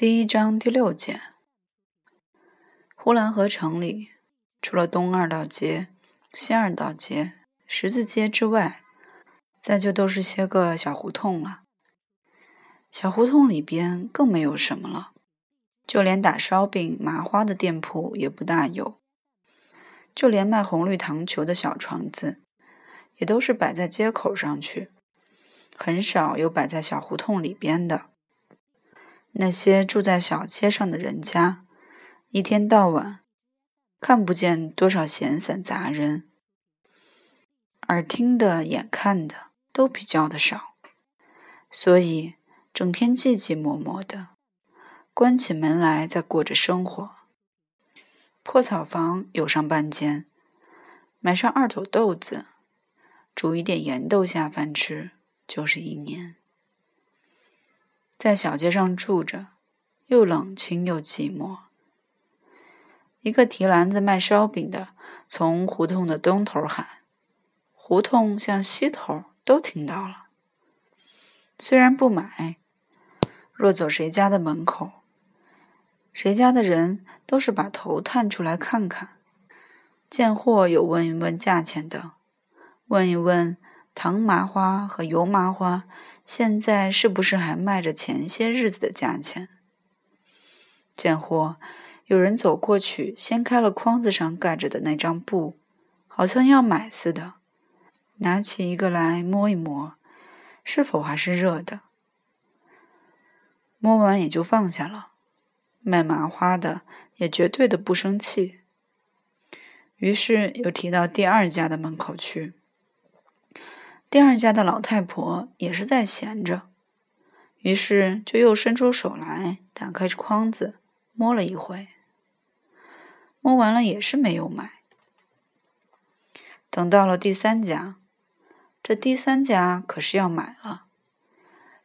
第一章第六节，呼兰河城里，除了东二道街、西二道街、十字街之外，再就都是些个小胡同了。小胡同里边更没有什么了，就连打烧饼、麻花的店铺也不大有，就连卖红绿糖球的小床子，也都是摆在街口上去，很少有摆在小胡同里边的。那些住在小街上的人家，一天到晚看不见多少闲散杂人，耳听的、眼看的都比较的少，所以整天寂寂寞寞的，关起门来在过着生活。破草房有上半间，买上二斗豆子，煮一点盐豆下饭吃，就是一年。在小街上住着，又冷清又寂寞。一个提篮子卖烧饼的从胡同的东头喊，胡同向西头都听到了。虽然不买，若走谁家的门口，谁家的人都是把头探出来看看，见货有问一问价钱的，问一问糖麻花和油麻花。现在是不是还卖着前些日子的价钱？贱货，有人走过去，掀开了筐子上盖着的那张布，好像要买似的，拿起一个来摸一摸，是否还是热的？摸完也就放下了。卖麻花的也绝对的不生气，于是又提到第二家的门口去。第二家的老太婆也是在闲着，于是就又伸出手来，打开筐子摸了一回，摸完了也是没有买。等到了第三家，这第三家可是要买了。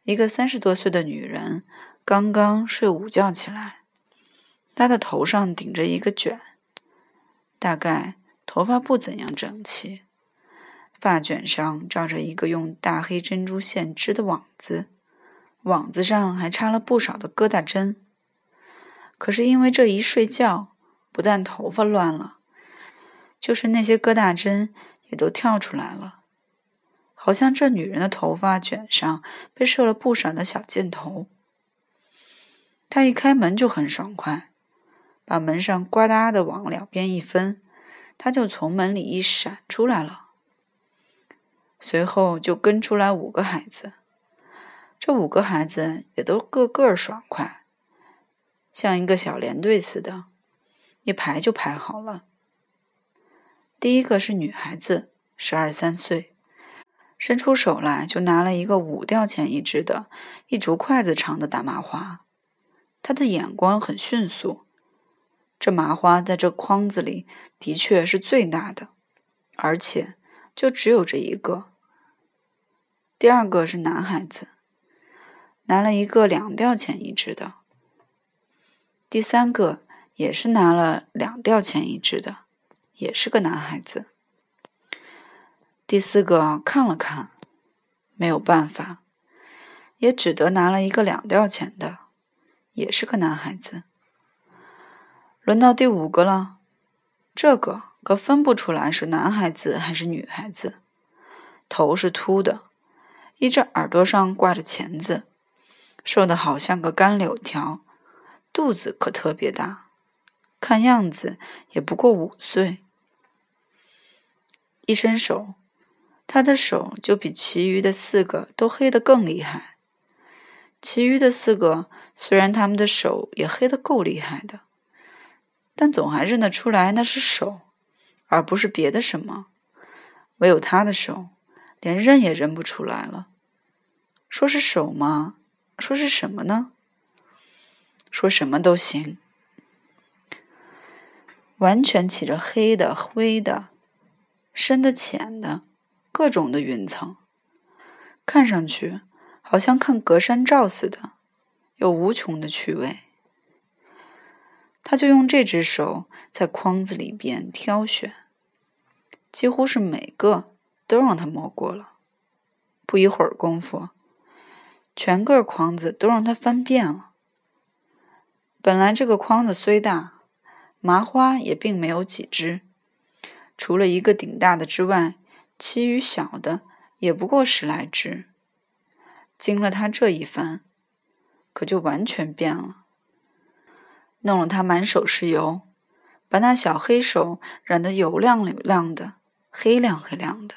一个三十多岁的女人刚刚睡午觉起来，她的头上顶着一个卷，大概头发不怎样整齐。发卷上罩着一个用大黑珍珠线织的网子，网子上还插了不少的疙瘩针。可是因为这一睡觉，不但头发乱了，就是那些疙瘩针也都跳出来了，好像这女人的头发卷上被射了不少的小箭头。她一开门就很爽快，把门上呱嗒的往两边一分，她就从门里一闪出来了。随后就跟出来五个孩子，这五个孩子也都个个爽快，像一个小连队似的，一排就排好了。第一个是女孩子，十二三岁，伸出手来就拿了一个五吊钱一只的一竹筷子长的大麻花，她的眼光很迅速，这麻花在这筐子里的确是最大的，而且就只有这一个。第二个是男孩子，拿了一个两吊钱一只的。第三个也是拿了两吊钱一只的，也是个男孩子。第四个看了看，没有办法，也只得拿了一个两吊钱的，也是个男孩子。轮到第五个了，这个可分不出来是男孩子还是女孩子，头是秃的。一只耳朵上挂着钳子，瘦的好像个干柳条，肚子可特别大，看样子也不过五岁。一伸手，他的手就比其余的四个都黑得更厉害。其余的四个虽然他们的手也黑得够厉害的，但总还认得出来那是手，而不是别的什么。唯有他的手。连认也认不出来了。说是手吗？说是什么呢？说什么都行。完全起着黑的、灰的、深的、浅的，各种的云层，看上去好像看隔山照似的，有无穷的趣味。他就用这只手在筐子里边挑选，几乎是每个。都让他摸过了，不一会儿功夫，全个筐子都让他翻遍了。本来这个筐子虽大，麻花也并没有几只，除了一个顶大的之外，其余小的也不过十来只。经了他这一番，可就完全变了，弄了他满手是油，把那小黑手染得油亮油亮的，黑亮黑亮的。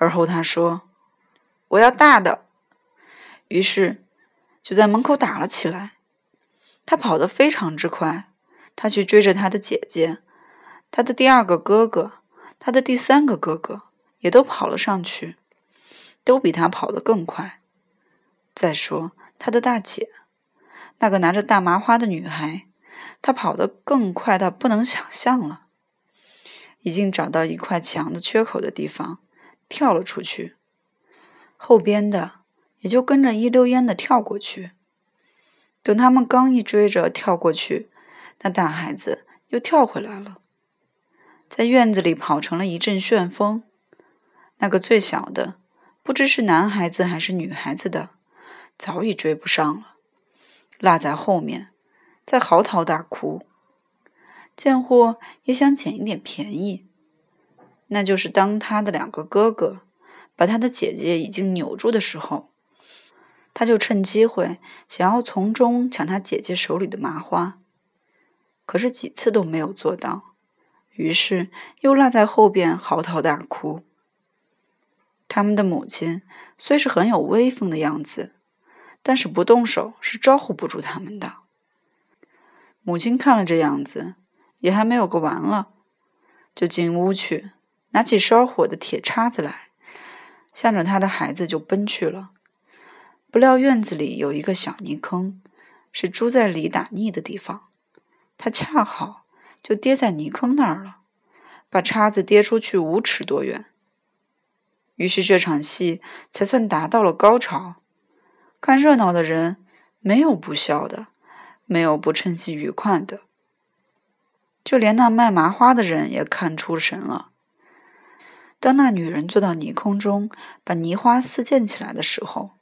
而后他说：“我要大的。”于是就在门口打了起来。他跑得非常之快，他去追着他的姐姐，他的第二个哥哥，他的第三个哥哥也都跑了上去，都比他跑得更快。再说他的大姐，那个拿着大麻花的女孩，她跑得更快到不能想象了，已经找到一块墙的缺口的地方，跳了出去，后边的也就跟着一溜烟的跳过去。等他们刚一追着跳过去，那大孩子又跳回来了，在院子里跑成了一阵旋风。那个最小的，不知是男孩子还是女孩子的，早已追不上了，落在后面，在嚎啕大哭。贱货也想捡一点便宜，那就是当他的两个哥哥把他的姐姐已经扭住的时候。他就趁机会想要从中抢他姐姐手里的麻花，可是几次都没有做到，于是又落在后边嚎啕大哭。他们的母亲虽是很有威风的样子，但是不动手是招呼不住他们的。母亲看了这样子，也还没有个完了，就进屋去拿起烧火的铁叉子来，向着他的孩子就奔去了。不料院子里有一个小泥坑，是猪在里打腻的地方，他恰好就跌在泥坑那儿了，把叉子跌出去五尺多远。于是这场戏才算达到了高潮。看热闹的人没有不笑的，没有不趁机愉快的，就连那卖麻花的人也看出神了。当那女人坐到泥坑中，把泥花四溅起来的时候，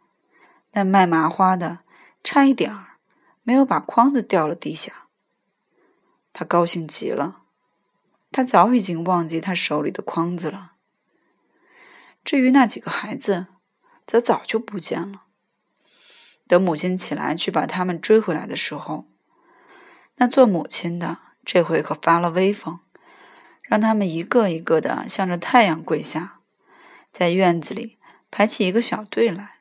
那卖麻花的差一点儿没有把筐子掉了地下，他高兴极了。他早已经忘记他手里的筐子了。至于那几个孩子，则早就不见了。等母亲起来去把他们追回来的时候，那做母亲的这回可发了威风，让他们一个一个的向着太阳跪下，在院子里排起一个小队来。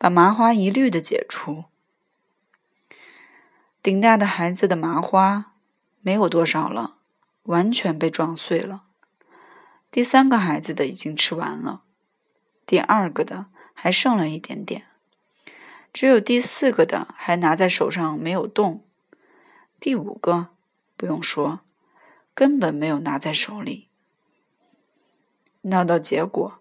把麻花一律的解除。顶大的孩子的麻花没有多少了，完全被撞碎了。第三个孩子的已经吃完了，第二个的还剩了一点点，只有第四个的还拿在手上没有动。第五个不用说，根本没有拿在手里。闹到结果。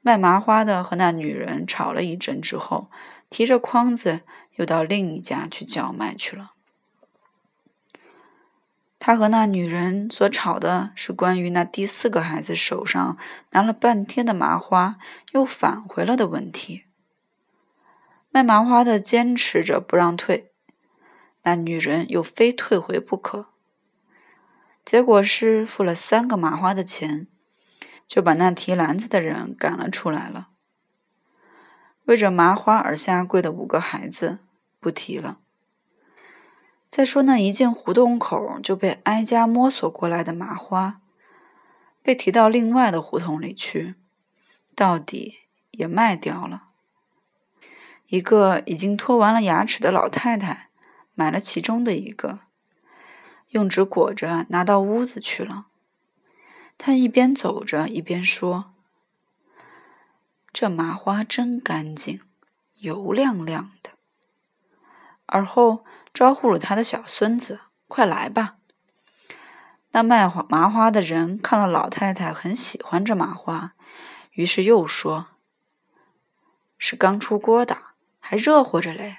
卖麻花的和那女人吵了一阵之后，提着筐子又到另一家去叫卖去了。他和那女人所吵的是关于那第四个孩子手上拿了半天的麻花又返回了的问题。卖麻花的坚持着不让退，那女人又非退回不可。结果是付了三个麻花的钱。就把那提篮子的人赶了出来了。为着麻花而下跪的五个孩子不提了。再说那一进胡同口就被挨家摸索过来的麻花，被提到另外的胡同里去，到底也卖掉了。一个已经脱完了牙齿的老太太买了其中的一个，用纸裹着拿到屋子去了。他一边走着一边说：“这麻花真干净，油亮亮的。”而后招呼了他的小孙子：“快来吧。”那卖麻花的人看了老太太很喜欢这麻花，于是又说：“是刚出锅的，还热乎着嘞。”